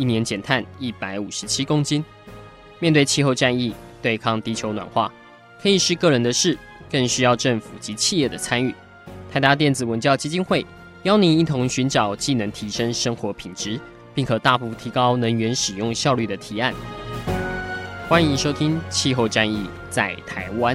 一年减碳一百五十七公斤。面对气候战役，对抗地球暖化，可以是个人的事，更需要政府及企业的参与。台达电子文教基金会邀您一同寻找既能提升生活品质，并可大幅提高能源使用效率的提案。欢迎收听《气候战役在台湾》。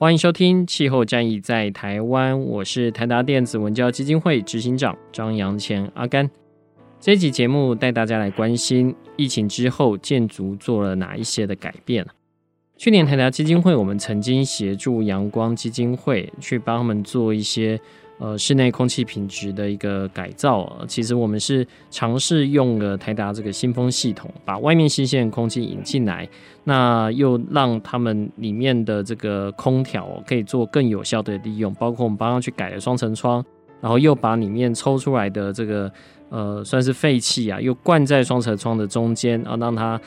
欢迎收听《气候战役在台湾》，我是台达电子文教基金会执行长张扬前阿甘。这集节目带大家来关心疫情之后建筑做了哪一些的改变。去年台达基金会我们曾经协助阳光基金会去帮他们做一些。呃，室内空气品质的一个改造，其实我们是尝试用了台达这个新风系统，把外面新鲜空气引进来，那又让他们里面的这个空调可以做更有效的利用，包括我们帮他去改了双层窗，然后又把里面抽出来的这个呃算是废气啊，又灌在双层窗的中间，然后让它。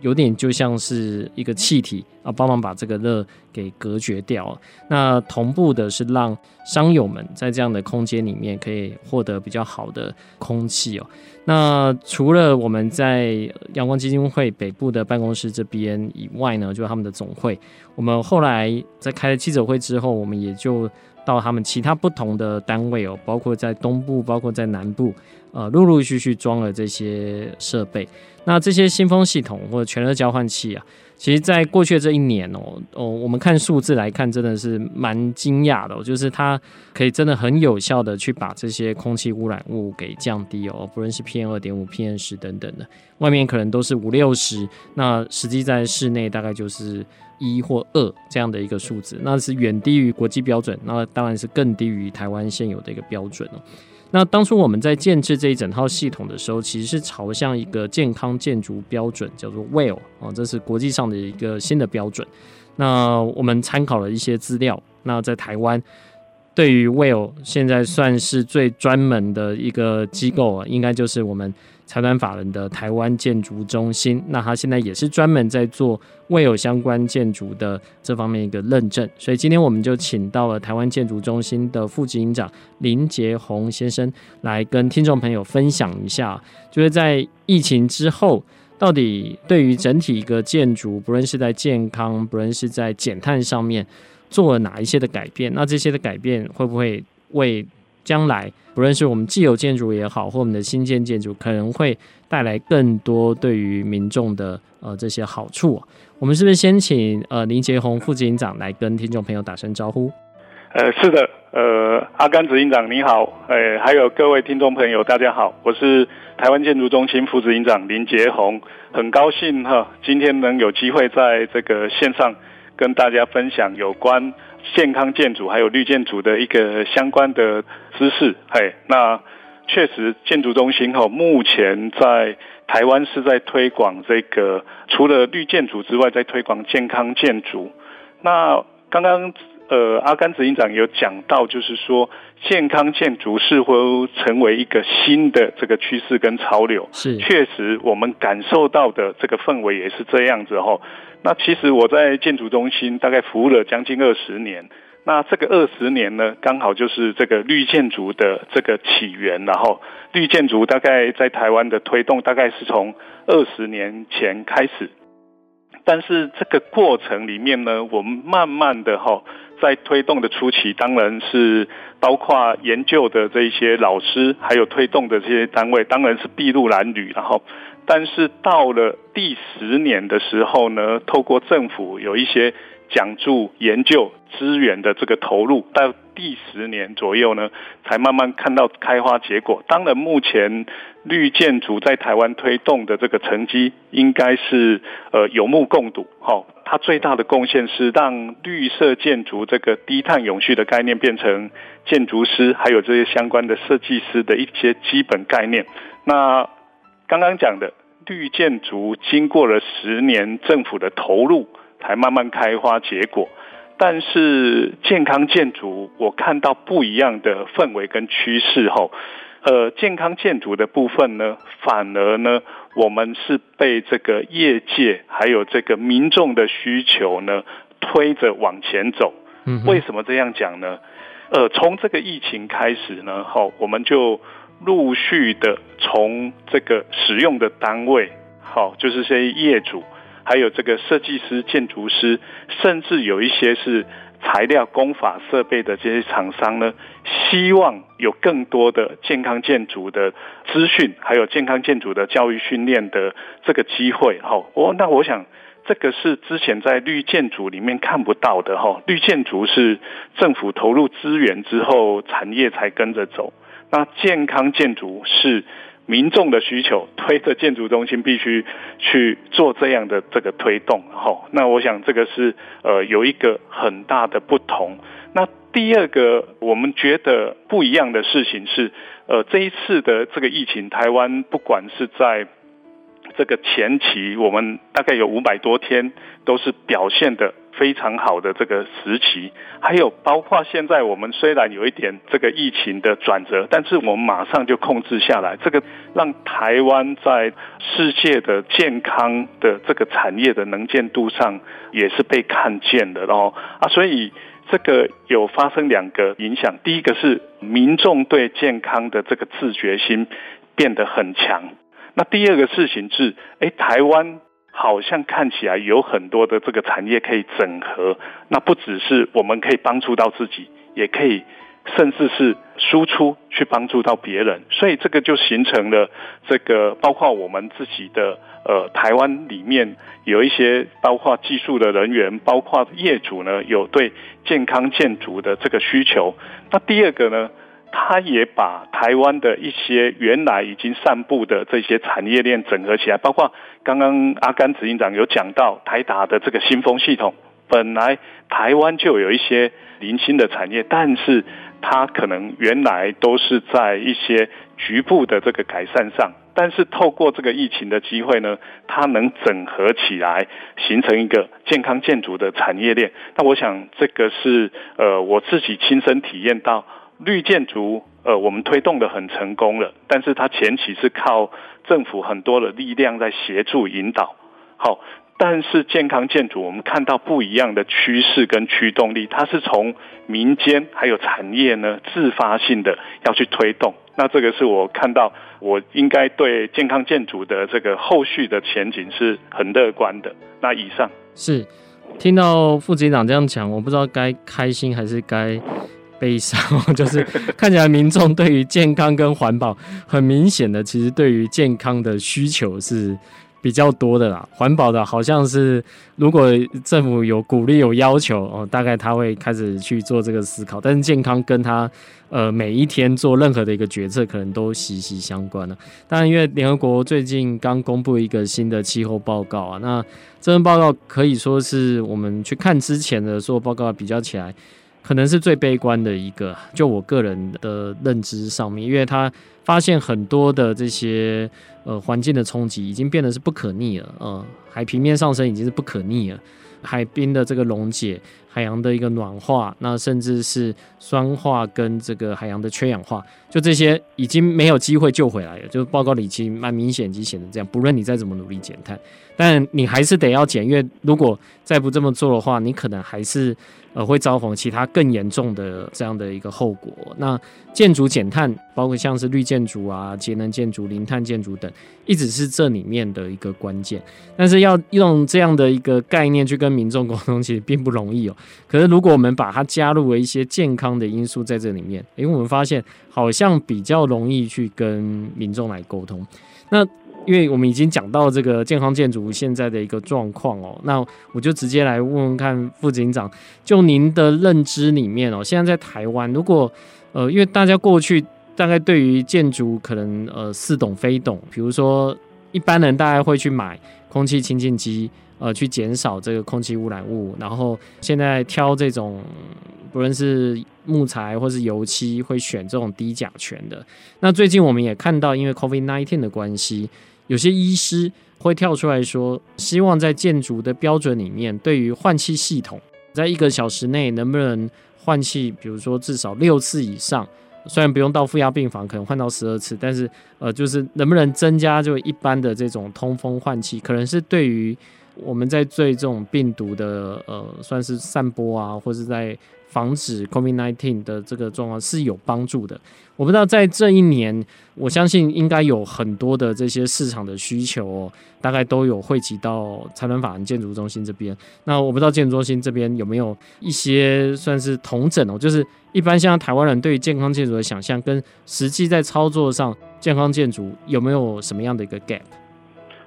有点就像是一个气体啊，帮忙把这个热给隔绝掉。那同步的是让商友们在这样的空间里面可以获得比较好的空气哦。那除了我们在阳光基金会北部的办公室这边以外呢，就是他们的总会。我们后来在开了记者会之后，我们也就到他们其他不同的单位哦，包括在东部，包括在南部，呃，陆陆续续装了这些设备。那这些新风系统或者全热交换器啊，其实在过去这一年哦哦，我们看数字来看，真的是蛮惊讶的，就是它可以真的很有效的去把这些空气污染物给降低哦，不论是 PM 二点五、PM 十等等的，外面可能都是五六十，那实际在室内大概就是一或二这样的一个数字，那是远低于国际标准，那当然是更低于台湾现有的一个标准哦。那当初我们在建置这一整套系统的时候，其实是朝向一个健康建筑标准，叫做 WELL 啊，这是国际上的一个新的标准。那我们参考了一些资料，那在台湾。对于 WELL 现在算是最专门的一个机构啊，应该就是我们财团法人的台湾建筑中心。那他现在也是专门在做未有相关建筑的这方面一个认证。所以今天我们就请到了台湾建筑中心的副执行长林杰宏先生来跟听众朋友分享一下，就是在疫情之后，到底对于整体一个建筑，不论是在健康，不论是在减碳上面。做了哪一些的改变？那这些的改变会不会为将来，不论是我们既有建筑也好，或我们的新建建筑，可能会带来更多对于民众的呃这些好处？我们是不是先请呃林杰宏副执行长来跟听众朋友打声招呼？呃，是的，呃，阿甘执行长你好，呃，还有各位听众朋友大家好，我是台湾建筑中心副执行长林杰宏，很高兴哈，今天能有机会在这个线上。跟大家分享有关健康建筑还有绿建筑的一个相关的知识。嘿，那确实建筑中心哈，目前在台湾是在推广这个除了绿建筑之外，在推广健康建筑。那刚刚呃阿甘执行长有讲到，就是说健康建筑是否成为一个新的这个趋势跟潮流？是，确实我们感受到的这个氛围也是这样子哈。那其实我在建筑中心大概服务了将近二十年，那这个二十年呢，刚好就是这个绿建筑的这个起源，然后绿建筑大概在台湾的推动大概是从二十年前开始，但是这个过程里面呢，我们慢慢的哈，在推动的初期，当然是包括研究的这一些老师，还有推动的这些单位，当然是筚路蓝缕，然后。但是到了第十年的时候呢，透过政府有一些奖助研究资源的这个投入，到第十年左右呢，才慢慢看到开花结果。当然，目前绿建筑在台湾推动的这个成绩，应该是呃有目共睹。哈，它最大的贡献是让绿色建筑这个低碳永续的概念变成建筑师还有这些相关的设计师的一些基本概念。那刚刚讲的绿建筑经过了十年政府的投入，才慢慢开花结果。但是健康建筑，我看到不一样的氛围跟趋势后，呃，健康建筑的部分呢，反而呢，我们是被这个业界还有这个民众的需求呢推着往前走。嗯，为什么这样讲呢？呃，从这个疫情开始呢，好，我们就陆续的从这个使用的单位，好，就是些业主。还有这个设计师、建筑师，甚至有一些是材料、工法、设备的这些厂商呢，希望有更多的健康建筑的资讯，还有健康建筑的教育训练的这个机会。哈，哦，那我想这个是之前在绿建筑里面看不到的。哈，绿建筑是政府投入资源之后，产业才跟着走。那健康建筑是。民众的需求推着建筑中心必须去做这样的这个推动，好，那我想这个是呃有一个很大的不同。那第二个我们觉得不一样的事情是，呃这一次的这个疫情，台湾不管是在这个前期，我们大概有五百多天都是表现的。非常好的这个时期，还有包括现在我们虽然有一点这个疫情的转折，但是我们马上就控制下来，这个让台湾在世界的健康的这个产业的能见度上也是被看见的哦啊，所以这个有发生两个影响，第一个是民众对健康的这个自觉心变得很强，那第二个事情是，哎，台湾。好像看起来有很多的这个产业可以整合，那不只是我们可以帮助到自己，也可以甚至是输出去帮助到别人，所以这个就形成了这个包括我们自己的呃台湾里面有一些包括技术的人员，包括业主呢有对健康建筑的这个需求。那第二个呢？他也把台湾的一些原来已经散布的这些产业链整合起来，包括刚刚阿甘执行长有讲到台达的这个新风系统，本来台湾就有一些零星的产业，但是它可能原来都是在一些局部的这个改善上，但是透过这个疫情的机会呢，它能整合起来，形成一个健康建筑的产业链。那我想这个是呃我自己亲身体验到。绿建筑，呃，我们推动的很成功了，但是它前期是靠政府很多的力量在协助引导。好，但是健康建筑，我们看到不一样的趋势跟驱动力，它是从民间还有产业呢自发性的要去推动。那这个是我看到，我应该对健康建筑的这个后续的前景是很乐观的。那以上是听到副执行长这样讲，我不知道该开心还是该。悲伤，就是看起来民众对于健康跟环保很明显的，其实对于健康的需求是比较多的啦。环保的好像是如果政府有鼓励有要求哦，大概他会开始去做这个思考。但是健康跟他呃每一天做任何的一个决策，可能都息息相关了。当然，因为联合国最近刚公布一个新的气候报告啊，那这份报告可以说是我们去看之前的所有报告比较起来。可能是最悲观的一个，就我个人的认知上面，因为他发现很多的这些呃环境的冲击已经变得是不可逆了，呃，海平面上升已经是不可逆了，海冰的这个溶解，海洋的一个暖化，那甚至是酸化跟这个海洋的缺氧化，就这些已经没有机会救回来了。就报告里其实蛮明显，已经显得这样，不论你再怎么努力减碳，但你还是得要减，因为如果再不这么做的话，你可能还是。呃，会招逢其他更严重的这样的一个后果。那建筑减碳，包括像是绿建筑啊、节能建筑、零碳建筑等，一直是这里面的一个关键。但是要用这样的一个概念去跟民众沟通，其实并不容易哦。可是如果我们把它加入了一些健康的因素在这里面，因为我们发现好像比较容易去跟民众来沟通。那因为我们已经讲到这个健康建筑现在的一个状况哦，那我就直接来问问看副警长，就您的认知里面哦，现在在台湾，如果呃，因为大家过去大概对于建筑可能呃似懂非懂，比如说一般人大概会去买空气清净机呃去减少这个空气污染物，然后现在挑这种不论是木材或是油漆，会选这种低甲醛的。那最近我们也看到，因为 COVID-19 的关系，有些医师会跳出来说，希望在建筑的标准里面，对于换气系统，在一个小时内能不能换气，比如说至少六次以上。虽然不用到负压病房，可能换到十二次，但是呃，就是能不能增加就一般的这种通风换气，可能是对于我们在对这种病毒的呃，算是散播啊，或是在。防止 COVID-19 的这个状况是有帮助的。我不知道在这一年，我相信应该有很多的这些市场的需求哦，大概都有汇集到财团法人建筑中心这边。那我不知道建筑中心这边有没有一些算是同整哦，就是一般像台湾人对于健康建筑的想象，跟实际在操作上健康建筑有没有什么样的一个 gap？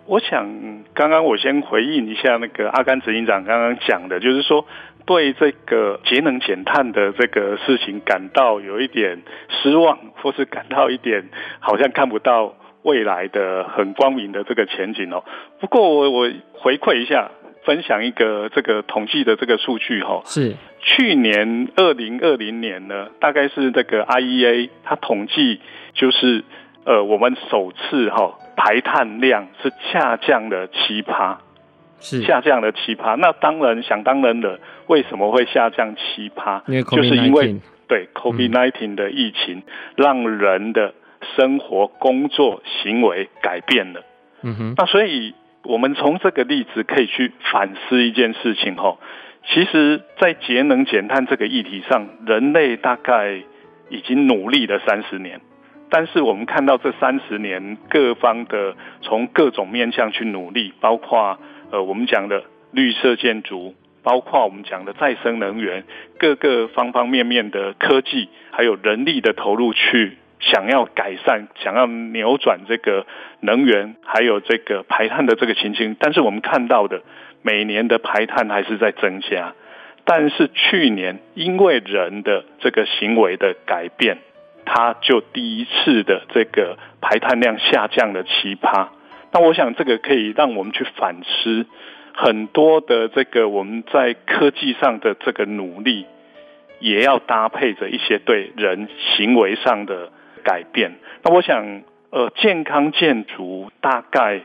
我想刚刚我先回应一下那个阿甘执行长刚刚讲的，就是说。对这个节能减碳的这个事情感到有一点失望，或是感到一点好像看不到未来的很光明的这个前景哦。不过我我回馈一下，分享一个这个统计的这个数据哈，是去年二零二零年呢，大概是这个 IEA 它统计就是呃我们首次哈排碳量是下降了七趴。是下降了七趴，那当然想当然的，为什么会下降七趴？就是因为对 COVID-19 的疫情，嗯，让人的生活、工作、行为改变了。嗯哼，那所以我们从这个例子可以去反思一件事情哈，其实，在节能减碳这个议题上，人类大概已经努力了三十年，但是我们看到这三十年各方的从各种面向去努力，包括。呃，我们讲的绿色建筑，包括我们讲的再生能源，各个方方面面的科技，还有人力的投入，去想要改善、想要扭转这个能源，还有这个排碳的这个情形。但是我们看到的，每年的排碳还是在增加。但是去年因为人的这个行为的改变，它就第一次的这个排碳量下降了七趴。那我想这个可以让我们去反思很多的这个我们在科技上的这个努力，也要搭配着一些对人行为上的改变。那我想，呃，健康建筑大概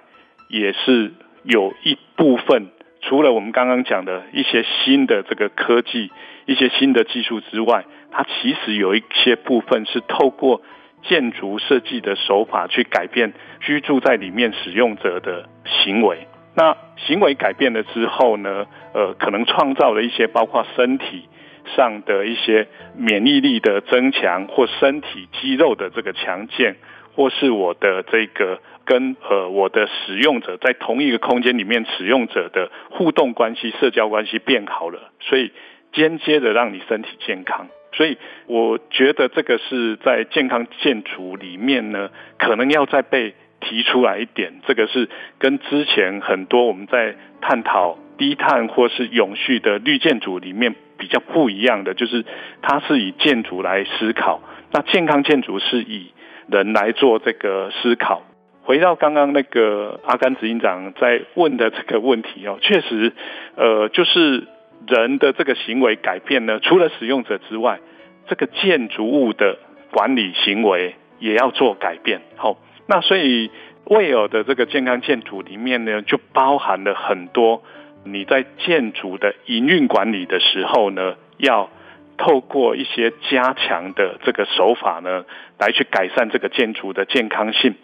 也是有一部分，除了我们刚刚讲的一些新的这个科技、一些新的技术之外，它其实有一些部分是透过。建筑设计的手法去改变居住在里面使用者的行为，那行为改变了之后呢，呃，可能创造了一些包括身体上的一些免疫力的增强，或身体肌肉的这个强健，或是我的这个跟呃我的使用者在同一个空间里面使用者的互动关系、社交关系变好了，所以间接的让你身体健康。所以我觉得这个是在健康建筑里面呢，可能要再被提出来一点。这个是跟之前很多我们在探讨低碳或是永续的绿建筑里面比较不一样的，就是它是以建筑来思考，那健康建筑是以人来做这个思考。回到刚刚那个阿甘执行长在问的这个问题哦，确实，呃，就是。人的这个行为改变呢，除了使用者之外，这个建筑物的管理行为也要做改变。好，那所以 WELL 的这个健康建筑里面呢，就包含了很多你在建筑的营运管理的时候呢，要透过一些加强的这个手法呢，来去改善这个建筑的健康性，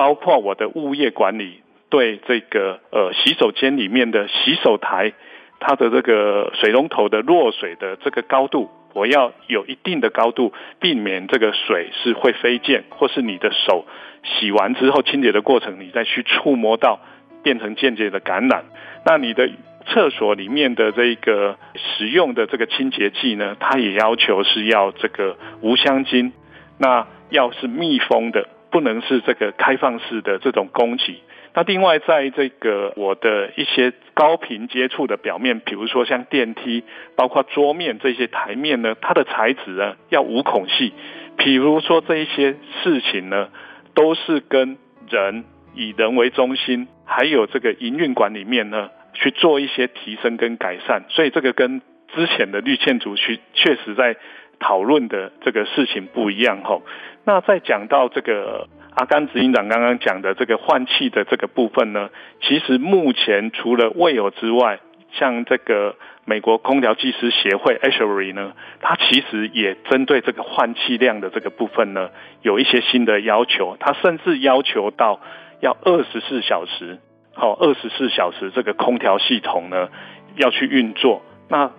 包括我的物业管理，对这个呃洗手间里面的洗手台。它的这个水龙头的落水的这个高度，我要有一定的高度，避免这个水是会飞溅，或是你的手洗完之后清洁的过程，你再去触摸到，变成间接的感染。那你的厕所里面的这个使用的这个清洁剂呢，它也要求是要这个无香精，那要是密封的，不能是这个开放式的这种供给。那另外，在这个我的一些高频接触的表面，比如说像电梯，包括桌面这些台面呢，它的材质呢要无孔隙。比如说这一些事情呢，都是跟人以人为中心，还有这个营运管理面呢去做一些提升跟改善。所以这个跟之前的绿建筑区确实在讨论的这个事情不一样吼。那再讲到这个阿甘执行长刚刚讲的这个换气的这个部分呢，其实目前除了卫友之外，像这个美国空调技师协会 ASHRAE 呢，它其实也针对这个换气量的这个部分呢，有一些新的要求。它甚至要求到要二十四小时，好，二十四小时这个空调系统呢要去运作。那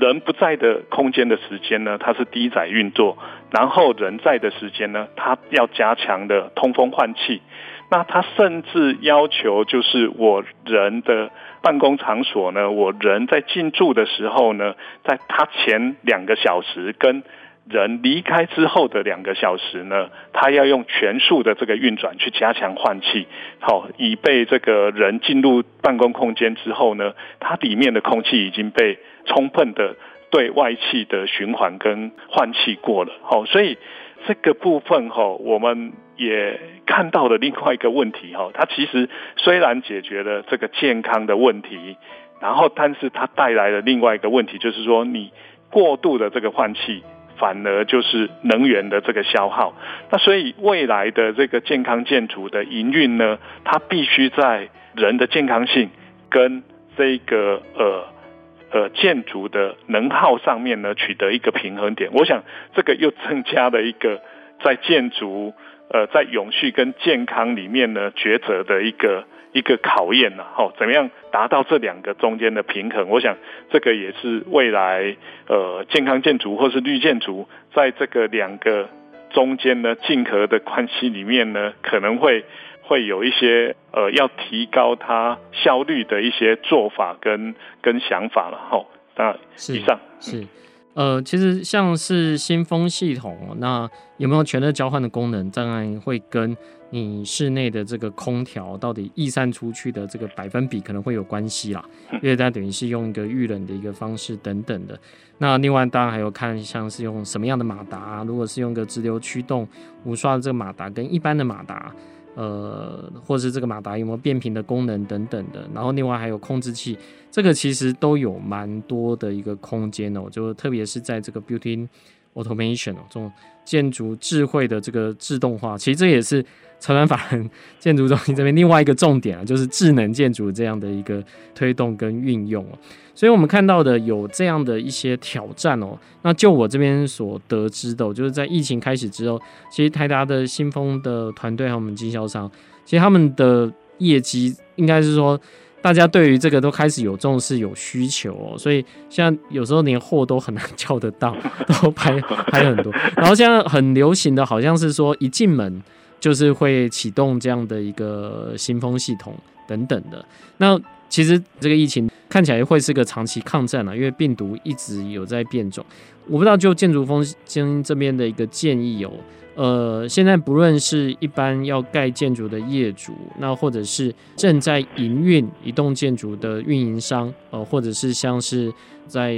人不在的空间的时间呢，它是低载运作；然后人在的时间呢，它要加强的通风换气。那它甚至要求，就是我人的办公场所呢，我人在进驻的时候呢，在它前两个小时跟人离开之后的两个小时呢，它要用全速的这个运转去加强换气，好，以备这个人进入办公空间之后呢，它里面的空气已经被充分的对外气的循环跟换气过了，好，所以这个部分哈，我们也看到了另外一个问题哈，它其实虽然解决了这个健康的问题，然后但是它带来了另外一个问题，就是说你过度的这个换气。反而就是能源的这个消耗，那所以未来的这个健康建筑的营运呢，它必须在人的健康性跟这个呃呃建筑的能耗上面呢取得一个平衡点。我想这个又增加了一个在建筑呃在永续跟健康里面呢抉择的一个。一个考验呐，好，怎么样达到这两个中间的平衡？我想这个也是未来呃健康建筑或是绿建筑在这个两个中间呢竞合的关系里面呢，可能会会有一些呃要提高它效率的一些做法跟跟想法了。好，那以上是。是呃，其实像是新风系统，那有没有全热交换的功能？当然会跟你室内的这个空调到底逸散出去的这个百分比可能会有关系啦，因为它等于是用一个预冷的一个方式等等的。那另外当然还有看像是用什么样的马达，如果是用个直流驱动无刷的这个马达，跟一般的马达。呃，或是这个马达有没有变频的功能等等的，然后另外还有控制器，这个其实都有蛮多的一个空间哦，就特别是在这个 built-in automation 哦，这种建筑智慧的这个自动化，其实这也是。财团法人建筑中心这边另外一个重点啊，就是智能建筑这样的一个推动跟运用哦，所以我们看到的有这样的一些挑战哦。那就我这边所得知的，就是在疫情开始之后，其实台达的新风的团队和我们经销商，其实他们的业绩应该是说，大家对于这个都开始有重视、有需求哦。所以现在有时候连货都很难叫得到，都排排很多。然后现在很流行的好像是说一进门。就是会启动这样的一个新风系统等等的。那其实这个疫情看起来会是个长期抗战了，因为病毒一直有在变种。我不知道就建筑风经这边的一个建议有，呃，现在不论是一般要盖建筑的业主，那或者是正在营运一栋建筑的运营商，呃，或者是像是在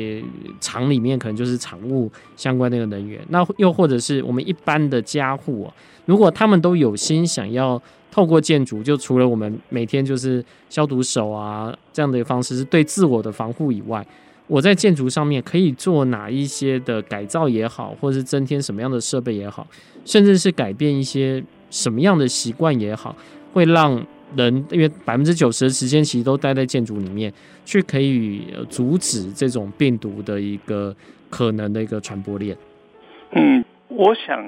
厂里面可能就是厂务相关那个人员，那又或者是我们一般的家户啊。如果他们都有心想要透过建筑，就除了我们每天就是消毒手啊这样的一个方式是对自我的防护以外，我在建筑上面可以做哪一些的改造也好，或者是增添什么样的设备也好，甚至是改变一些什么样的习惯也好，会让人因为百分之九十的时间其实都待在建筑里面，去可以阻止这种病毒的一个可能的一个传播链。嗯，我想。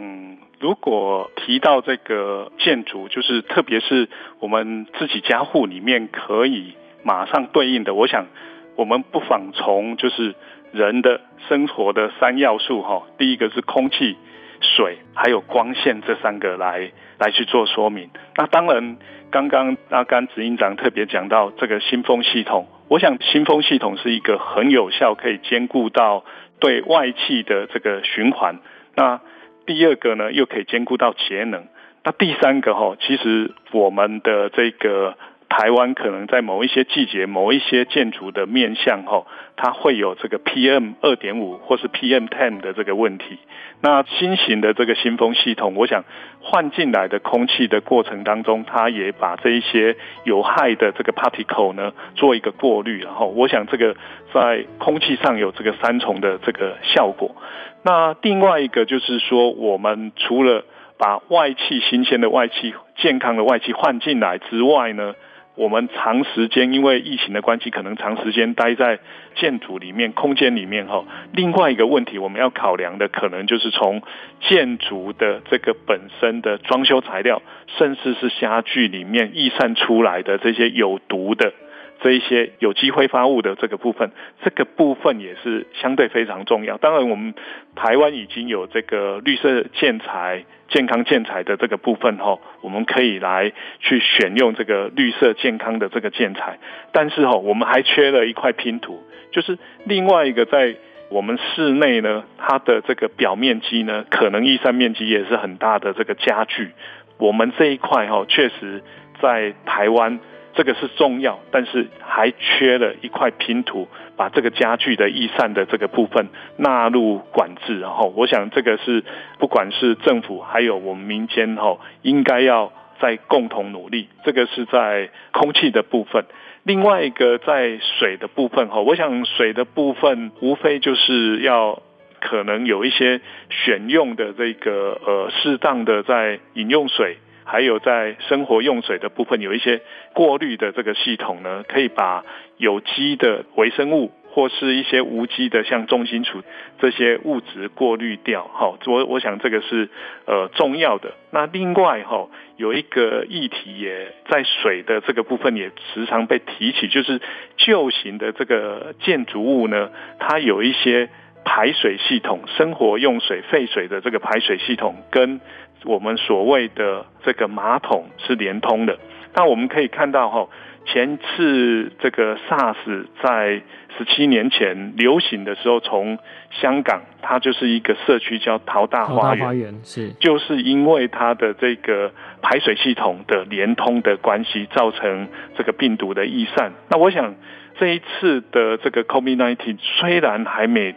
如果提到这个建筑，就是特别是我们自己家户里面可以马上对应的，我想我们不妨从就是人的生活的三要素哈，第一个是空气、水还有光线这三个来来去做说明。那当然，刚刚阿甘执行长特别讲到这个新风系统，我想新风系统是一个很有效，可以兼顾到对外气的这个循环。那第二个呢，又可以兼顾到节能。那第三个哈，其实我们的这个台湾可能在某一些季节、某一些建筑的面向后，它会有这个 PM 二点五或是 PM ten 的这个问题。那新型的这个新风系统，我想换进来的空气的过程当中，它也把这一些有害的这个 particle 呢做一个过滤，然后我想这个在空气上有这个三重的这个效果。那另外一个就是说，我们除了把外气新鲜的外气、健康的外气换进来之外呢，我们长时间因为疫情的关系，可能长时间待在建筑里面、空间里面哈。另外一个问题，我们要考量的可能就是从建筑的这个本身的装修材料，甚至是家具里面溢散出来的这些有毒的。这一些有机挥发物的这个部分，这个部分也是相对非常重要。当然，我们台湾已经有这个绿色建材、健康建材的这个部分哈，我们可以来去选用这个绿色健康的这个建材。但是哈，我们还缺了一块拼图，就是另外一个在我们室内呢，它的这个表面积呢，可能逸散面积也是很大的这个家具。我们这一块哈，确实在台湾。这个是重要，但是还缺了一块拼图，把这个家具的易散的这个部分纳入管制。然后，我想这个是不管是政府还有我们民间哈，应该要再共同努力。这个是在空气的部分，另外一个在水的部分哈，我想水的部分无非就是要可能有一些选用的这个呃适当的在饮用水。还有在生活用水的部分，有一些过滤的这个系统呢，可以把有机的微生物或是一些无机的像重金属这些物质过滤掉。好，我我想这个是呃重要的。那另外哈，有一个议题也在水的这个部分也时常被提起，就是旧型的这个建筑物呢，它有一些排水系统、生活用水废水的这个排水系统跟。我们所谓的这个马桶是连通的，那我们可以看到哈，前次这个 SARS 在十七年前流行的时候，从香港它就是一个社区叫淘大花园，是就是因为它的这个排水系统的连通的关系，造成这个病毒的逸散。那我想这一次的这个 COVID-19 虽然还没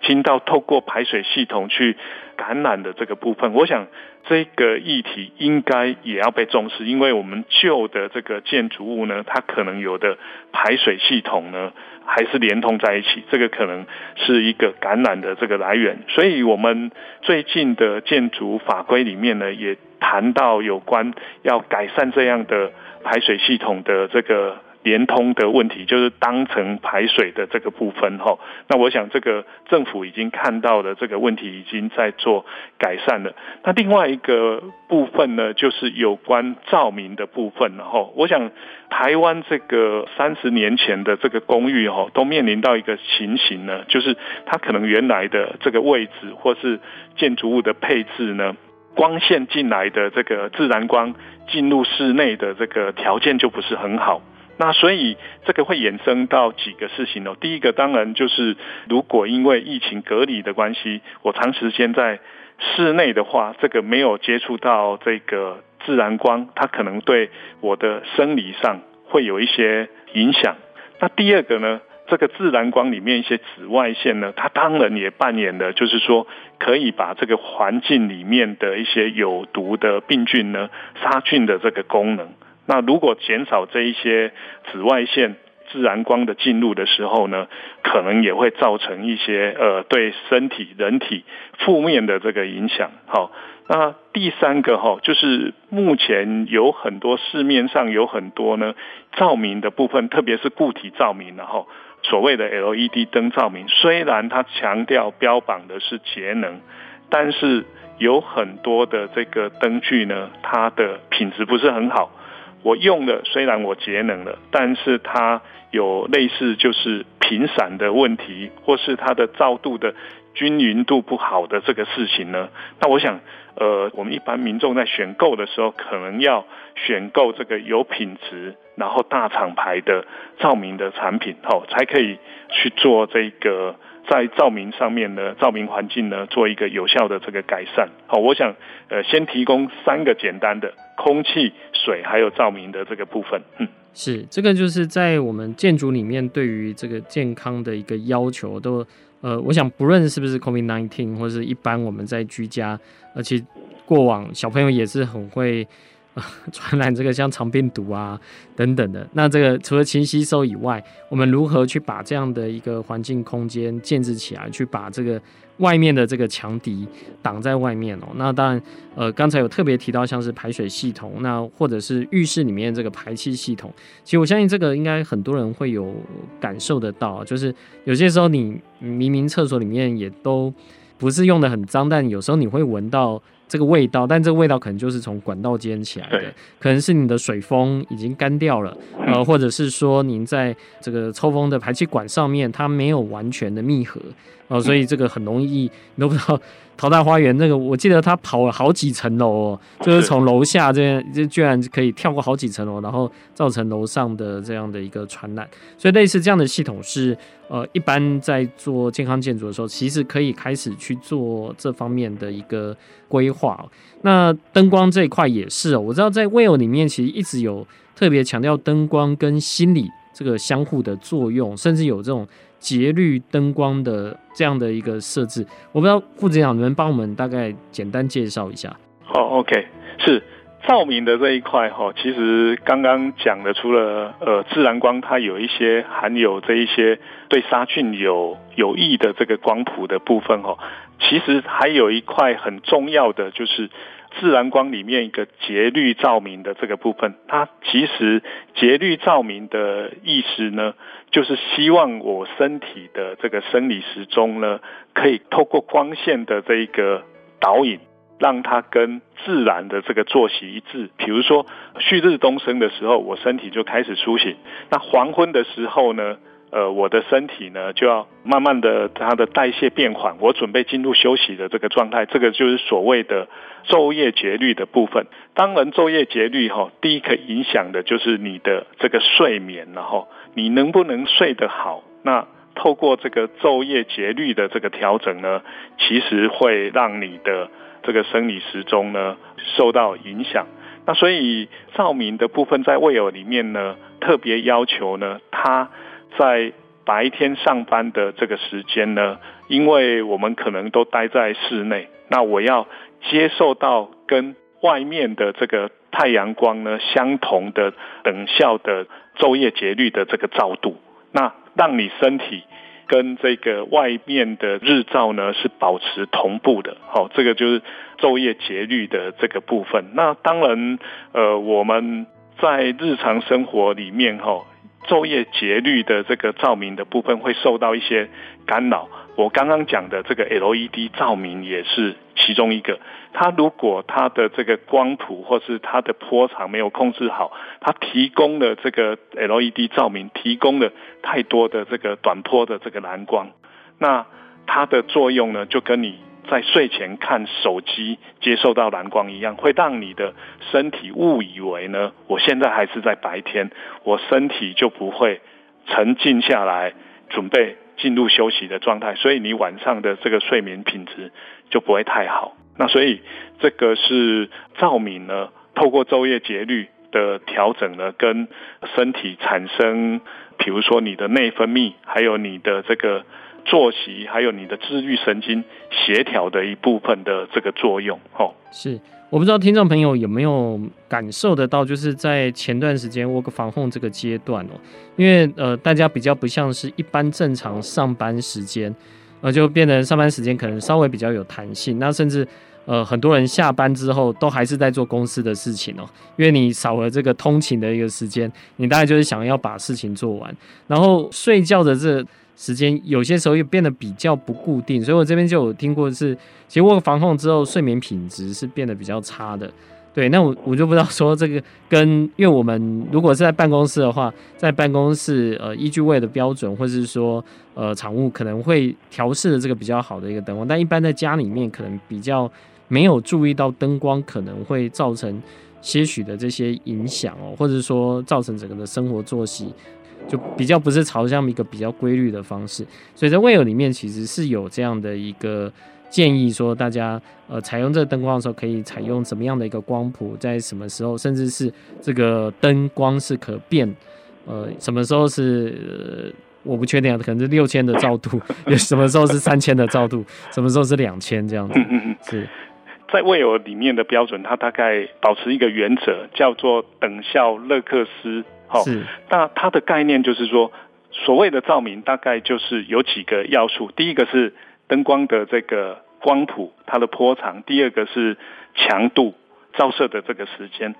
听到透过排水系统去感染的这个部分，我想这个议题应该也要被重视，因为我们旧的这个建筑物呢，它可能有的排水系统呢还是连通在一起，这个可能是一个感染的这个来源。所以，我们最近的建筑法规里面呢，也谈到有关要改善这样的排水系统的这个。连通的问题就是当成排水的这个部分哈，那我想这个政府已经看到了这个问题，已经在做改善了。那另外一个部分呢，就是有关照明的部分哈。我想台湾这个三十年前的这个公寓哈，都面临到一个情形呢，就是它可能原来的这个位置或是建筑物的配置呢，光线进来的这个自然光进入室内的这个条件就不是很好。那所以这个会衍生到几个事情哦。第一个当然就是，如果因为疫情隔离的关系，我长时间在室内的话，这个没有接触到这个自然光，它可能对我的生理上会有一些影响。那第二个呢，这个自然光里面一些紫外线呢，它当然也扮演了，就是说可以把这个环境里面的一些有毒的病菌呢，杀菌的这个功能。那如果减少这一些紫外线、自然光的进入的时候呢，可能也会造成一些呃对身体、人体负面的这个影响。好，那第三个哈，就是目前有很多市面上有很多呢照明的部分，特别是固体照明，然后所谓的 LED 灯照明，虽然它强调标榜的是节能，但是有很多的这个灯具呢，它的品质不是很好。我用的虽然我节能了，但是它有类似就是频闪的问题，或是它的照度的均匀度不好的这个事情呢。那我想，呃，我们一般民众在选购的时候，可能要选购这个有品质，然后大厂牌的照明的产品，哦，才可以去做这个。在照明上面呢，照明环境呢，做一个有效的这个改善。好，我想呃，先提供三个简单的空气、水还有照明的这个部分。嗯，是这个，就是在我们建筑里面对于这个健康的一个要求都，呃，我想不论是不是 COVID-19 或是一般我们在居家，而且过往小朋友也是很会。传染这个像肠病毒啊等等的，那这个除了勤吸收以外，我们如何去把这样的一个环境空间建置起来，去把这个外面的这个强敌挡在外面哦？那当然，呃，刚才有特别提到像是排水系统，那或者是浴室里面这个排气系统，其实我相信这个应该很多人会有感受得到，就是有些时候你明明厕所里面也都不是用得很脏，但有时候你会闻到。这个味道，但这个味道可能就是从管道间起来的，可能是你的水封已经干掉了，呃，或者是说您在这个抽风的排气管上面它没有完全的密合，哦、所以这个很容易你都不知道。桃大花园那个，我记得他跑了好几层楼哦，就是从楼下这样，就居然可以跳过好几层楼，然后造成楼上的这样的一个传染。所以类似这样的系统是，呃，一般在做健康建筑的时候，其实可以开始去做这方面的一个规划。那灯光这一块也是哦，我知道在 Well 里面其实一直有特别强调灯光跟心理这个相互的作用，甚至有这种。节律灯光的这样的一个设置，我不知道副执行长能帮我们大概简单介绍一下。好，OK，是照明的这一块哈，其实刚刚讲的，除了呃自然光，它有一些含有这一些对杀菌有有益的这个光谱的部分哈，其实还有一块很重要的就是。自然光里面一个节律照明的这个部分，它其实节律照明的意思呢，就是希望我身体的这个生理时钟呢，可以透过光线的这一个导引，让它跟自然的这个作息一致。比如说旭日东升的时候，我身体就开始苏醒；那黄昏的时候呢，呃，我的身体呢就要慢慢的它的代谢变缓，我准备进入休息的这个状态。这个就是所谓的。昼夜节律的部分，当然昼夜节律哈，第一个影响的就是你的这个睡眠，然后你能不能睡得好？那透过这个昼夜节律的这个调整呢，其实会让你的这个生理时钟呢受到影响。那所以照明的部分在 w e 里面呢，特别要求呢，它在白天上班的这个时间呢，因为我们可能都待在室内，那我要。接受到跟外面的这个太阳光呢相同的等效的昼夜节律的这个照度，那让你身体跟这个外面的日照呢是保持同步的，好，这个就是昼夜节律的这个部分。那当然，呃，我们在日常生活里面哈，昼夜节律的这个照明的部分会受到一些干扰。我刚刚讲的这个 LED 照明也是其中一个。它如果它的这个光谱或是它的波长没有控制好，它提供的这个 LED 照明提供了太多的这个短波的这个蓝光，那它的作用呢，就跟你在睡前看手机接受到蓝光一样，会让你的身体误以为呢，我现在还是在白天，我身体就不会沉静下来准备。进入休息的状态，所以你晚上的这个睡眠品质就不会太好。那所以这个是照明呢，透过昼夜节律的调整呢，跟身体产生，比如说你的内分泌，还有你的这个作息，还有你的自律神经协调的一部分的这个作用。哦，是。我不知道听众朋友有没有感受得到，就是在前段时间 work 防控这个阶段哦，因为呃大家比较不像是一般正常上班时间，呃就变成上班时间可能稍微比较有弹性，那甚至呃很多人下班之后都还是在做公司的事情哦，因为你少了这个通勤的一个时间，你大概就是想要把事情做完，然后睡觉的这。时间有些时候又变得比较不固定，所以我这边就有听过是，其实 work from home 之后睡眠品质是变得比较差的。对，那我我就不知道说这个跟，因为我们如果是在办公室的话，在办公室呃依据位的标准，或者是说呃厂务可能会调试的这个比较好的一个灯光，但一般在家里面可能比较没有注意到灯光可能会造成些许的这些影响哦，或者说造成整个的生活作息。就比较不是朝向一个比较规律的方式，所以在 WELL 里面其实是有这样的一个建议说大家呃采用这个灯光的时候，可以采用什么样的一个光谱，在什么时候，甚至是这个灯光是可变，呃，什么时候是、呃、我不确定啊，可能是六千的照度，有什么时候是三千的照度，什么时候是两千这样子，是。在未有里面的标准，它大概保持一个原则，叫做等效勒克斯。好，那它的概念就是说，所谓的照明大概就是有几个要素。第一个是灯光的这个光谱，它的波长；第二个是强度，照射的这个时间。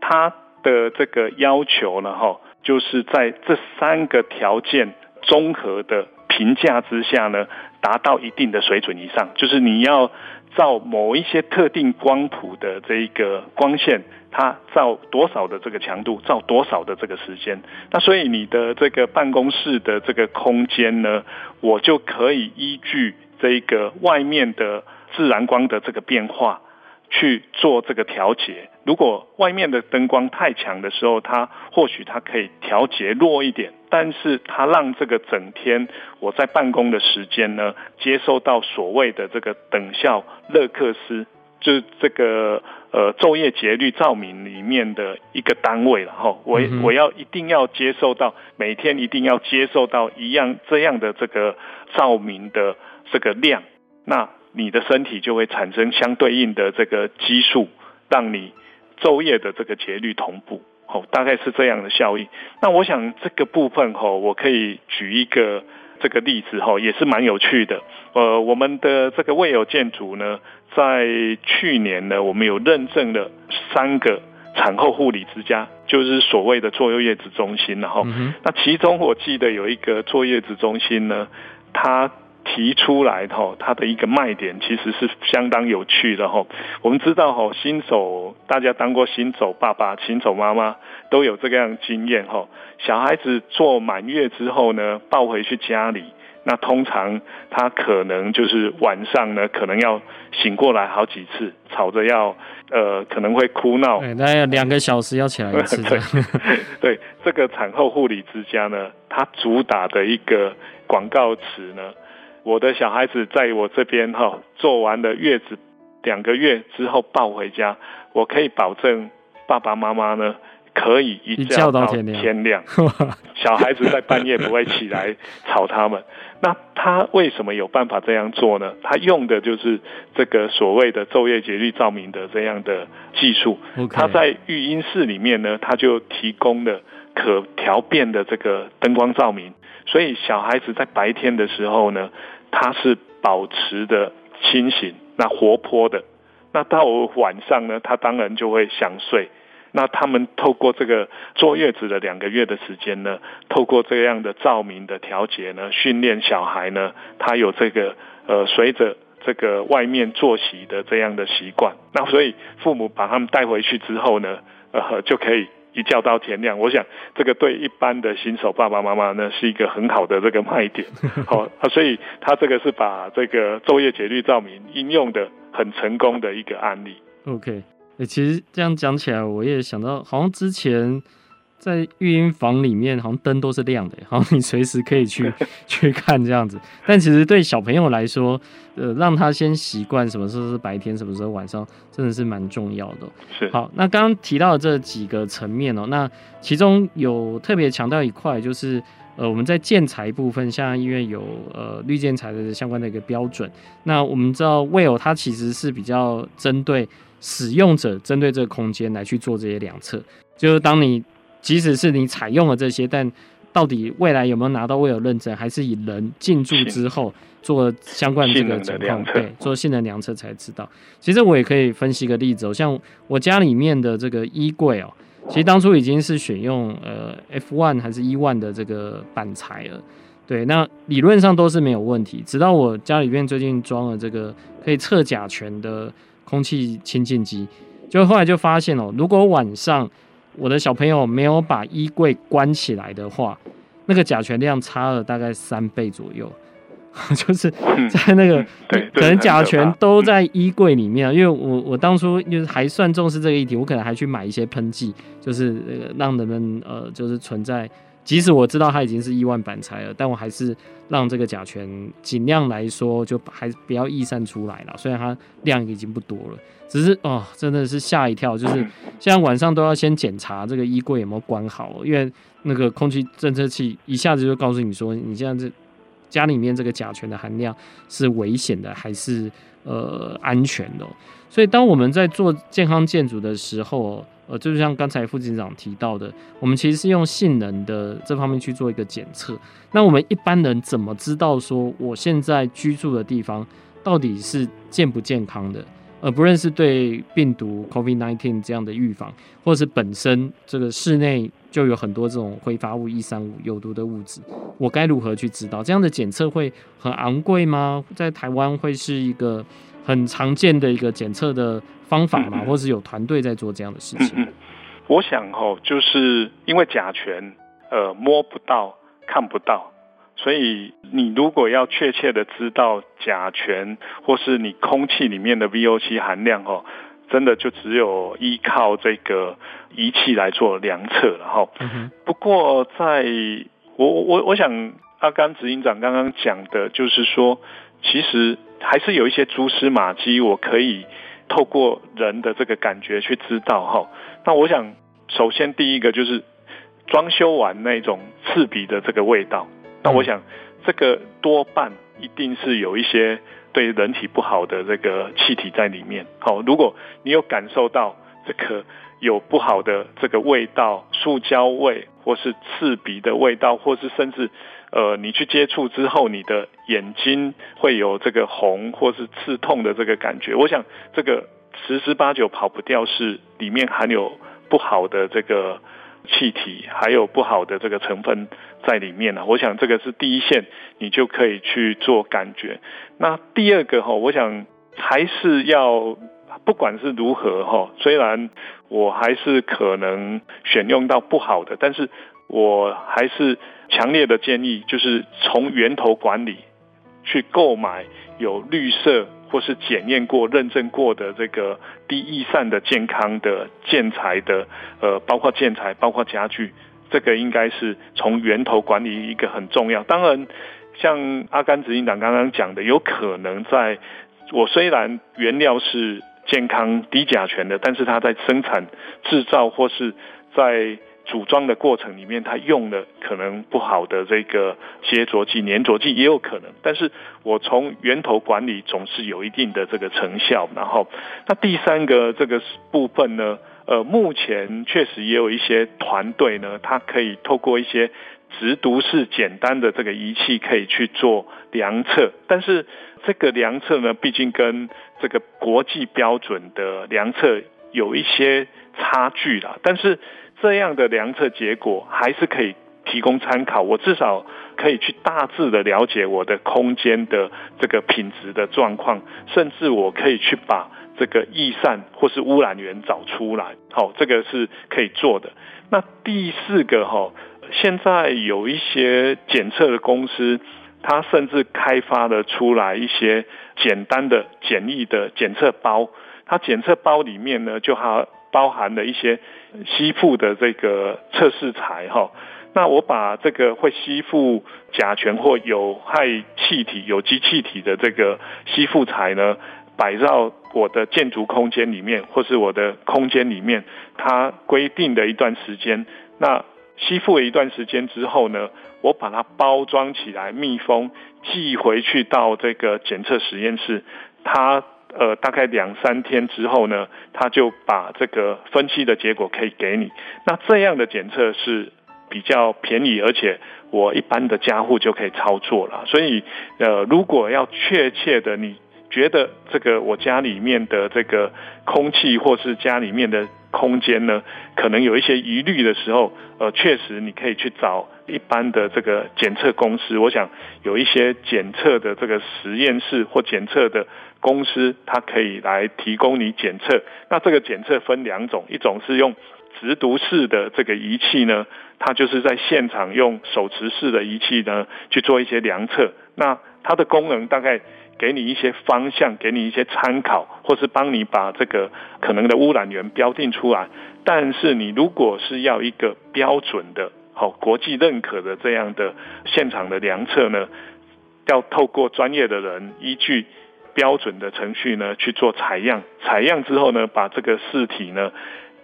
它的这个要求呢，哈，就是在这三个条件综合的评价之下呢，达到一定的水准以上，就是你要。照某一些特定光谱的这一个光线，它照多少的这个强度，照多少的这个时间，那所以你的这个办公室的这个空间呢，我就可以依据这个外面的自然光的这个变化。去做这个调节。如果外面的灯光太强的时候，它或许它可以调节弱一点，但是它让这个整天我在办公的时间呢，接受到所谓的这个等效勒克斯，就是这个呃昼夜节律照明里面的一个单位了哈。我我要一定要接受到每天一定要接受到一样这样的这个照明的这个量，那。你的身体就会产生相对应的这个激素，让你昼夜的这个节律同步，哦，大概是这样的效益。那我想这个部分，吼，我可以举一个这个例子，吼，也是蛮有趣的。呃，我们的这个未有建筑呢，在去年呢，我们有认证了三个产后护理之家，就是所谓的坐月子中心，然后，那其中我记得有一个坐月子中心呢，它。提出来吼，它的一个卖点其实是相当有趣的吼。我们知道吼，新手大家当过新手爸爸、新手妈妈都有这个样经验吼。小孩子坐满月之后呢，抱回去家里，那通常他可能就是晚上呢，可能要醒过来好几次，吵着要呃，可能会哭闹。对，大概两个小时要起来一次。对，这个产后护理之家呢，它主打的一个广告词呢。我的小孩子在我这边哈，做完了月子两个月之后抱回家，我可以保证爸爸妈妈呢可以一觉到天亮，小孩子在半夜不会起来 吵他们。那他为什么有办法这样做呢？他用的就是这个所谓的昼夜节律照明的这样的技术。他在育婴室里面呢，他就提供了可调变的这个灯光照明，所以小孩子在白天的时候呢。他是保持的清醒，那活泼的，那到晚上呢，他当然就会想睡。那他们透过这个坐月子的两个月的时间呢，透过这样的照明的调节呢，训练小孩呢，他有这个呃随着这个外面作息的这样的习惯。那所以父母把他们带回去之后呢，呃就可以。一觉到天亮，我想这个对一般的新手爸爸妈妈呢，是一个很好的这个卖点。好啊，所以他这个是把这个昼夜节律照明应用的很成功的一个案例。OK，欸，其实这样讲起来，我也想到，好像之前。在育婴房里面，好像灯都是亮的，好像你随时可以去 去看这样子。但其实对小朋友来说，呃，让他先习惯什么时候是白天，什么时候晚上，真的是蛮重要的。是。好，那刚刚提到的这几个层面哦，那其中有特别强调一块，就是呃，我们在建材部分，像因为有呃绿建材的相关的一个标准。那我们知道，WELL 它其实是比较针对使用者，针对这个空间来去做这些量测，就是当你。即使是你采用了这些，但到底未来有没有拿到 WELL 认证，还是以人进驻之后做相关这个情况，对，做性能量测才知道。其实我也可以分析一个例子哦，像我家里面的这个衣柜哦，其实当初已经是选用呃 F one 还是 E one 的这个板材了，对，那理论上都是没有问题。直到我家里面最近装了这个可以测甲醛的空气清净机，就后来就发现哦，如果晚上我的小朋友没有把衣柜关起来的话，那个甲醛量差了大概三倍左右，就是在那个、嗯、可能甲醛都在衣柜里面。因为我我当初就是还算重视这个议题，我可能还去买一些喷剂，就是让人们呃就是存在即使我知道它已经是亿万板材了，但我还是让这个甲醛尽量来说，就还不要溢散出来了。虽然它量已经不多了，只是哦，真的是吓一跳，就是 现在晚上都要先检查这个衣柜有没有关好，因为那个空气侦测器一下子就告诉你说，你现在这家里面这个甲醛的含量是危险的还是呃安全的。所以当我们在做健康建筑的时候，呃，就像刚才副警长提到的，我们其实是用性能的这方面去做一个检测。那我们一般人怎么知道说我现在居住的地方到底是健不健康的？而不论是对病毒 COVID-19 这样的预防，或者是本身这个室内就有很多这种挥发物、一三五有毒的物质，我该如何去知道？这样的检测会很昂贵吗？在台湾会是一个很常见的一个检测的方法嘛，或是有团队在做这样的事情？嗯嗯、我想哦，就是因为甲醛，呃，摸不到、看不到，所以你如果要确切的知道甲醛，或是你空气里面的 VOC 含量哦，真的就只有依靠这个仪器来做量测了哈。不过在，在我我我想，阿甘执行长刚刚讲的，就是说，其实。还是有一些蛛丝马迹，我可以透过人的这个感觉去知道哈。那我想，首先第一个就是装修完那种刺鼻的这个味道。那我想，这个多半一定是有一些对人体不好的这个气体在里面。好，如果你有感受到这个有不好的这个味道，塑胶味，或是刺鼻的味道，或是甚至。呃，你去接触之后，你的眼睛会有这个红或是刺痛的这个感觉。我想这个十之八九跑不掉，是里面含有不好的这个气体，还有不好的这个成分在里面呢。我想这个是第一线，你就可以去做感觉。那第二个哈，我想还是要不管是如何哈，虽然我还是可能选用到不好的，但是我还是。强烈的建议就是从源头管理去购买有绿色或是检验过、认证过的这个低逸散的健康的建材的，呃，包括建材、包括家具，这个应该是从源头管理一个很重要。当然，像阿甘执行长刚刚讲的，有可能在我虽然原料是健康低甲醛的，但是它在生产制造或是在组装的过程里面，它用了可能不好的这个接着剂、粘着剂也有可能，但是我从源头管理总是有一定的这个成效。然后，那第三个这个部分呢，呃，目前确实也有一些团队呢，它可以透过一些直读式简单的这个仪器可以去做量测，但是这个量测呢，毕竟跟这个国际标准的量测有一些差距啦，但是。这样的量测结果还是可以提供参考，我至少可以去大致的了解我的空间的这个品质的状况，甚至我可以去把这个逸散或是污染源找出来。好，这个是可以做的。那第四个哈，现在有一些检测的公司，它甚至开发了出来一些简单的简易的检测包，它检测包里面呢就它包含了一些。吸附的这个测试材哈，那我把这个会吸附甲醛或有害气体、有机气体的这个吸附材呢，摆到我的建筑空间里面，或是我的空间里面，它规定的一段时间，那吸附了一段时间之后呢，我把它包装起来，密封，寄回去到这个检测实验室，它。呃，大概两三天之后呢，他就把这个分析的结果可以给你。那这样的检测是比较便宜，而且我一般的家户就可以操作了。所以，呃，如果要确切的，你觉得这个我家里面的这个空气或是家里面的空间呢，可能有一些疑虑的时候，呃，确实你可以去找一般的这个检测公司。我想有一些检测的这个实验室或检测的。公司它可以来提供你检测，那这个检测分两种，一种是用直读式的这个仪器呢，它就是在现场用手持式的仪器呢去做一些量测，那它的功能大概给你一些方向，给你一些参考，或是帮你把这个可能的污染源标定出来。但是你如果是要一个标准的好国际认可的这样的现场的量测呢，要透过专业的人依据标准的程序呢去做采样，采样之后呢，把这个试体呢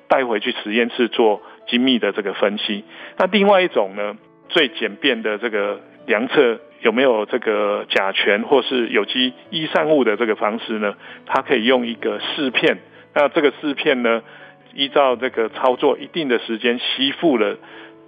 带回去实验室做精密的这个分析。那另外一种呢，最简便的这个量测有没有这个甲醛或是有机易散物的这个方式呢，它可以用一个试片，那这个试片呢，依照这个操作一定的时间吸附了。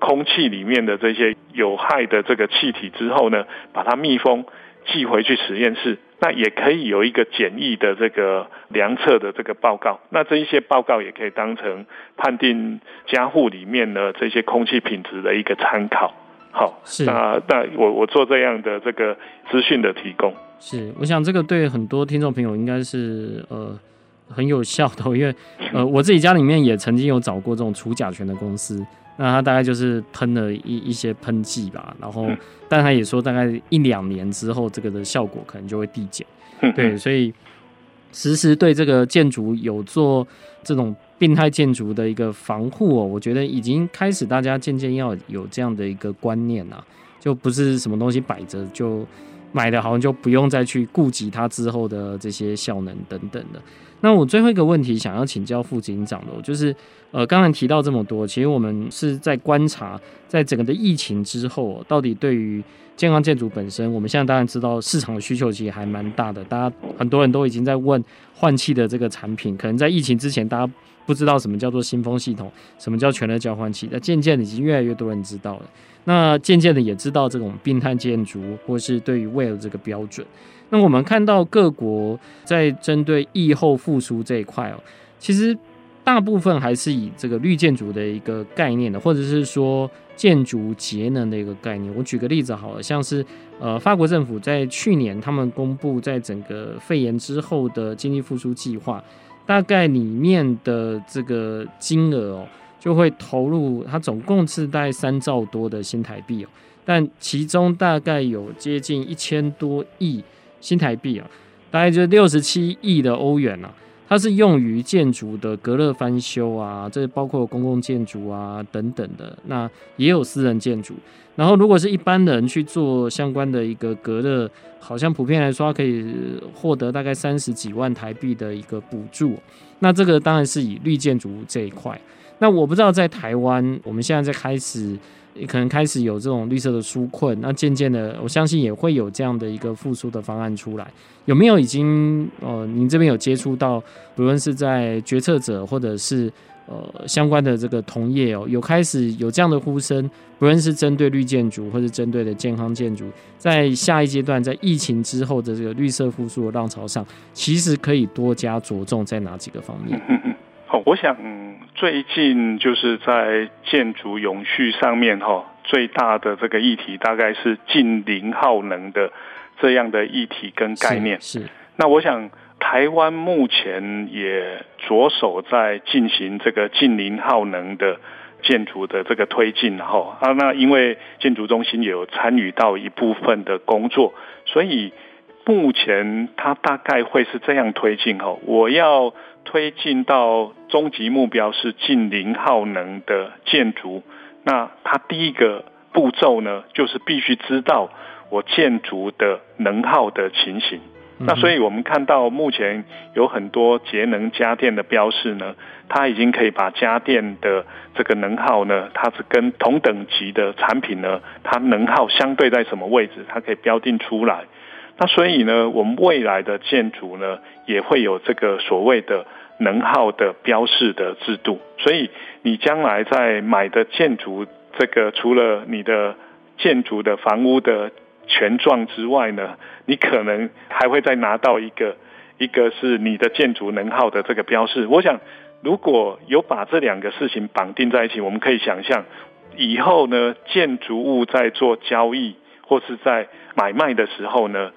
空气里面的这些有害的这个气体之后呢，把它密封寄回去实验室，那也可以有一个简易的这个量测的这个报告。那这一些报告也可以当成判定家户里面的这些空气品质的一个参考。好，是那那我我做这样的这个资讯的提供。是，我想这个对很多听众朋友应该是呃很有效的，因为呃我自己家里面也曾经有找过这种除甲醛的公司。那他大概就是喷了一一些喷剂吧，然后，但他也说大概一两年之后，这个的效果可能就会递减。对，所以实时对这个建筑有做这种病态建筑的一个防护哦，我觉得已经开始大家渐渐要有这样的一个观念啊，就不是什么东西摆着就买的好像就不用再去顾及它之后的这些效能等等的。那我最后一个问题想要请教副警长的，就是，呃，刚才提到这么多，其实我们是在观察，在整个的疫情之后，到底对于健康建筑本身，我们现在当然知道市场的需求其实还蛮大的，大家很多人都已经在问换气的这个产品，可能在疫情之前，大家不知道什么叫做新风系统，什么叫全热交换器，那渐渐的已经越来越多人知道了，那渐渐的也知道这种病态建筑或是对于 WELL 这个标准。那我们看到各国在针对疫后复苏这一块哦，其实大部分还是以这个绿建筑的一个概念的，或者是说建筑节能的一个概念。我举个例子好了，像是呃法国政府在去年他们公布在整个肺炎之后的经济复苏计划，大概里面的这个金额哦，就会投入它总共是大概三兆多的新台币哦，但其中大概有接近一千多亿。新台币啊，大概就六十七亿的欧元啊，它是用于建筑的隔热翻修啊，这包括公共建筑啊等等的，那也有私人建筑。然后如果是一般人去做相关的一个隔热，好像普遍来说，可以获得大概三十几万台币的一个补助。那这个当然是以绿建筑这一块。那我不知道在台湾，我们现在在开始。可能开始有这种绿色的纾困，那渐渐的，我相信也会有这样的一个复苏的方案出来。有没有已经呃，您这边有接触到，不论是在决策者或者是呃相关的这个同业哦，有开始有这样的呼声，不论是针对绿建筑或者针对的健康建筑，在下一阶段，在疫情之后的这个绿色复苏的浪潮上，其实可以多加着重在哪几个方面？好，我想最近就是在建筑永续上面哈，最大的这个议题大概是近零耗能的这样的议题跟概念。是，是那我想台湾目前也着手在进行这个近零耗能的建筑的这个推进哈啊，那因为建筑中心也有参与到一部分的工作，所以目前它大概会是这样推进哈，我要。推进到终极目标是近零耗能的建筑，那它第一个步骤呢，就是必须知道我建筑的能耗的情形。那所以我们看到目前有很多节能家电的标示呢，它已经可以把家电的这个能耗呢，它是跟同等级的产品呢，它能耗相对在什么位置，它可以标定出来。那所以呢，我们未来的建筑呢，也会有这个所谓的能耗的标示的制度。所以你将来在买的建筑，这个除了你的建筑的房屋的权状之外呢，你可能还会再拿到一个，一个是你的建筑能耗的这个标示。我想，如果有把这两个事情绑定在一起，我们可以想象，以后呢，建筑物在做交易或是在买卖的时候呢。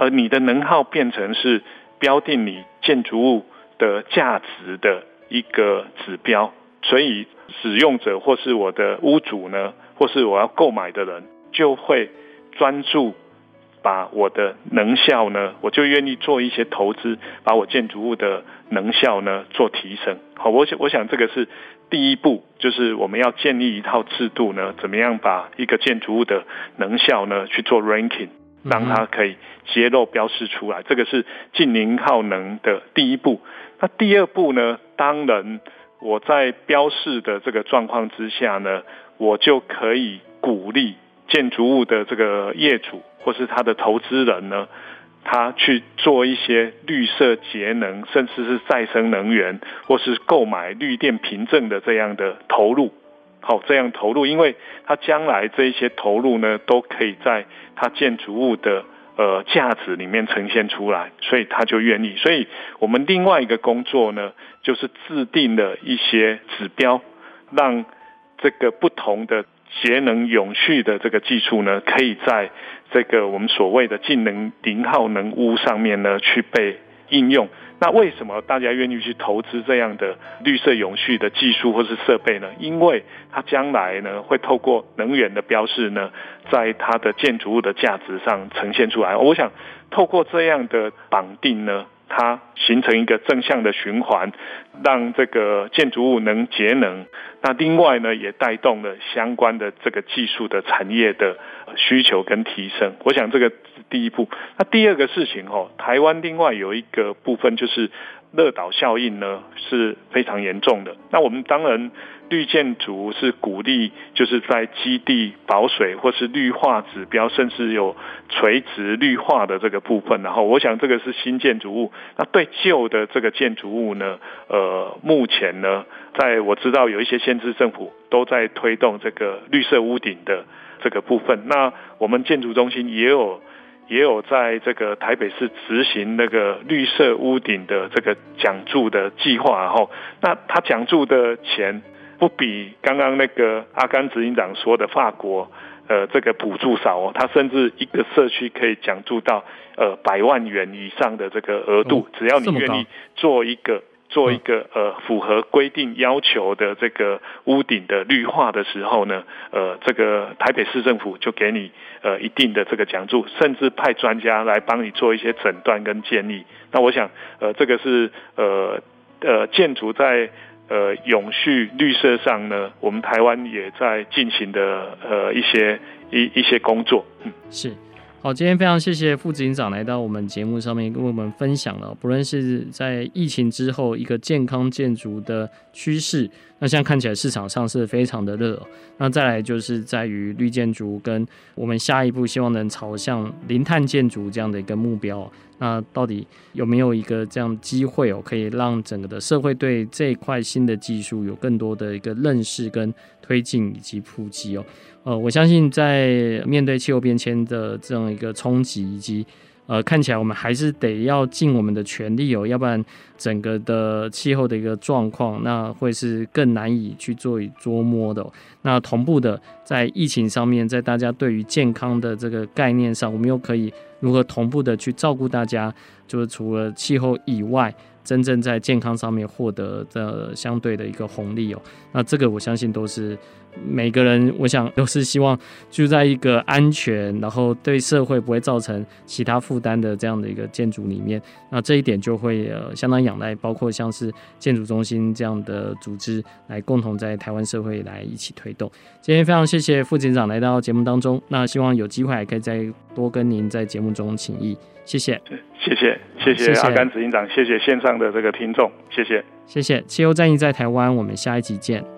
而你的能耗变成是标定你建筑物的价值的一个指标，所以使用者或是我的屋主呢，或是我要购买的人，就会专注把我的能效呢，我就愿意做一些投资，把我建筑物的能效呢做提升。好，我想我想这个是第一步就是我们要建立一套制度呢，怎么样把一个建筑物的能效呢去做 ranking，让它可以揭露标示出来，这个是近零耗能的第一步。那第二步呢，当然我在标示的这个状况之下呢，我就可以鼓励建筑物的这个业主或是他的投资人呢。他去做一些绿色节能，甚至是再生能源，或是购买绿电凭证的这样的投入，好，这样投入，因为他将来这一些投入呢，都可以在他建筑物的呃价值里面呈现出来，所以他就愿意。所以我们另外一个工作呢，就是制定了一些指标，让这个不同的节能永续的这个技术呢，可以在。这个我们所谓的净能零耗能屋上面呢，去被应用。那为什么大家愿意去投资这样的绿色永续的技术或是设备呢？因为它将来呢，会透过能源的标示呢，在它的建筑物的价值上呈现出来。我想透过这样的绑定呢。它形成一个正向的循环，让这个建筑物能节能。那另外呢，也带动了相关的这个技术的产业的需求跟提升。我想这个是第一步。那第二个事情哦，台湾另外有一个部分就是。热岛效应呢是非常严重的。那我们当然绿建筑是鼓励，就是在基地保水或是绿化指标，甚至有垂直绿化的这个部分。然后，我想这个是新建筑物。那对旧的这个建筑物呢，呃，目前呢，在我知道有一些县市政府都在推动这个绿色屋顶的这个部分。那我们建筑中心也有。也有在这个台北市执行那个绿色屋顶的这个奖助的计划，然后那他奖助的钱不比刚刚那个阿甘执行长说的法国呃这个补助少哦，他甚至一个社区可以奖助到呃百万元以上的这个额度，只要你愿意做一个。做一个呃符合规定要求的这个屋顶的绿化的时候呢，呃，这个台北市政府就给你呃一定的这个奖助，甚至派专家来帮你做一些诊断跟建议。那我想呃这个是呃呃建筑在呃永续绿色上呢，我们台湾也在进行的呃一些一一些工作。嗯，是。好，今天非常谢谢副警长来到我们节目上面，跟我们分享了，不论是在疫情之后一个健康建筑的趋势，那现在看起来市场上是非常的热。那再来就是在于绿建筑跟我们下一步希望能朝向零碳建筑这样的一个目标。那到底有没有一个这样机会哦，可以让整个的社会对这一块新的技术有更多的一个认识跟推进以及普及哦？呃，我相信在面对气候变迁的这样一个冲击，以及呃，看起来我们还是得要尽我们的全力哦，要不然整个的气候的一个状况，那会是更难以去做以捉摸的。那同步的，在疫情上面，在大家对于健康的这个概念上，我们又可以如何同步的去照顾大家？就是除了气候以外，真正在健康上面获得的相对的一个红利哦。那这个我相信都是。每个人，我想都是希望住在一个安全，然后对社会不会造成其他负担的这样的一个建筑里面。那这一点就会呃相当仰赖，包括像是建筑中心这样的组织来共同在台湾社会来一起推动。今天非常谢谢副警长来到节目当中，那希望有机会还可以再多跟您在节目中请益。谢谢，谢谢，谢谢阿甘执行长，谢谢线上的这个听众，谢谢，谢谢。汽油战役在台湾，我们下一集见。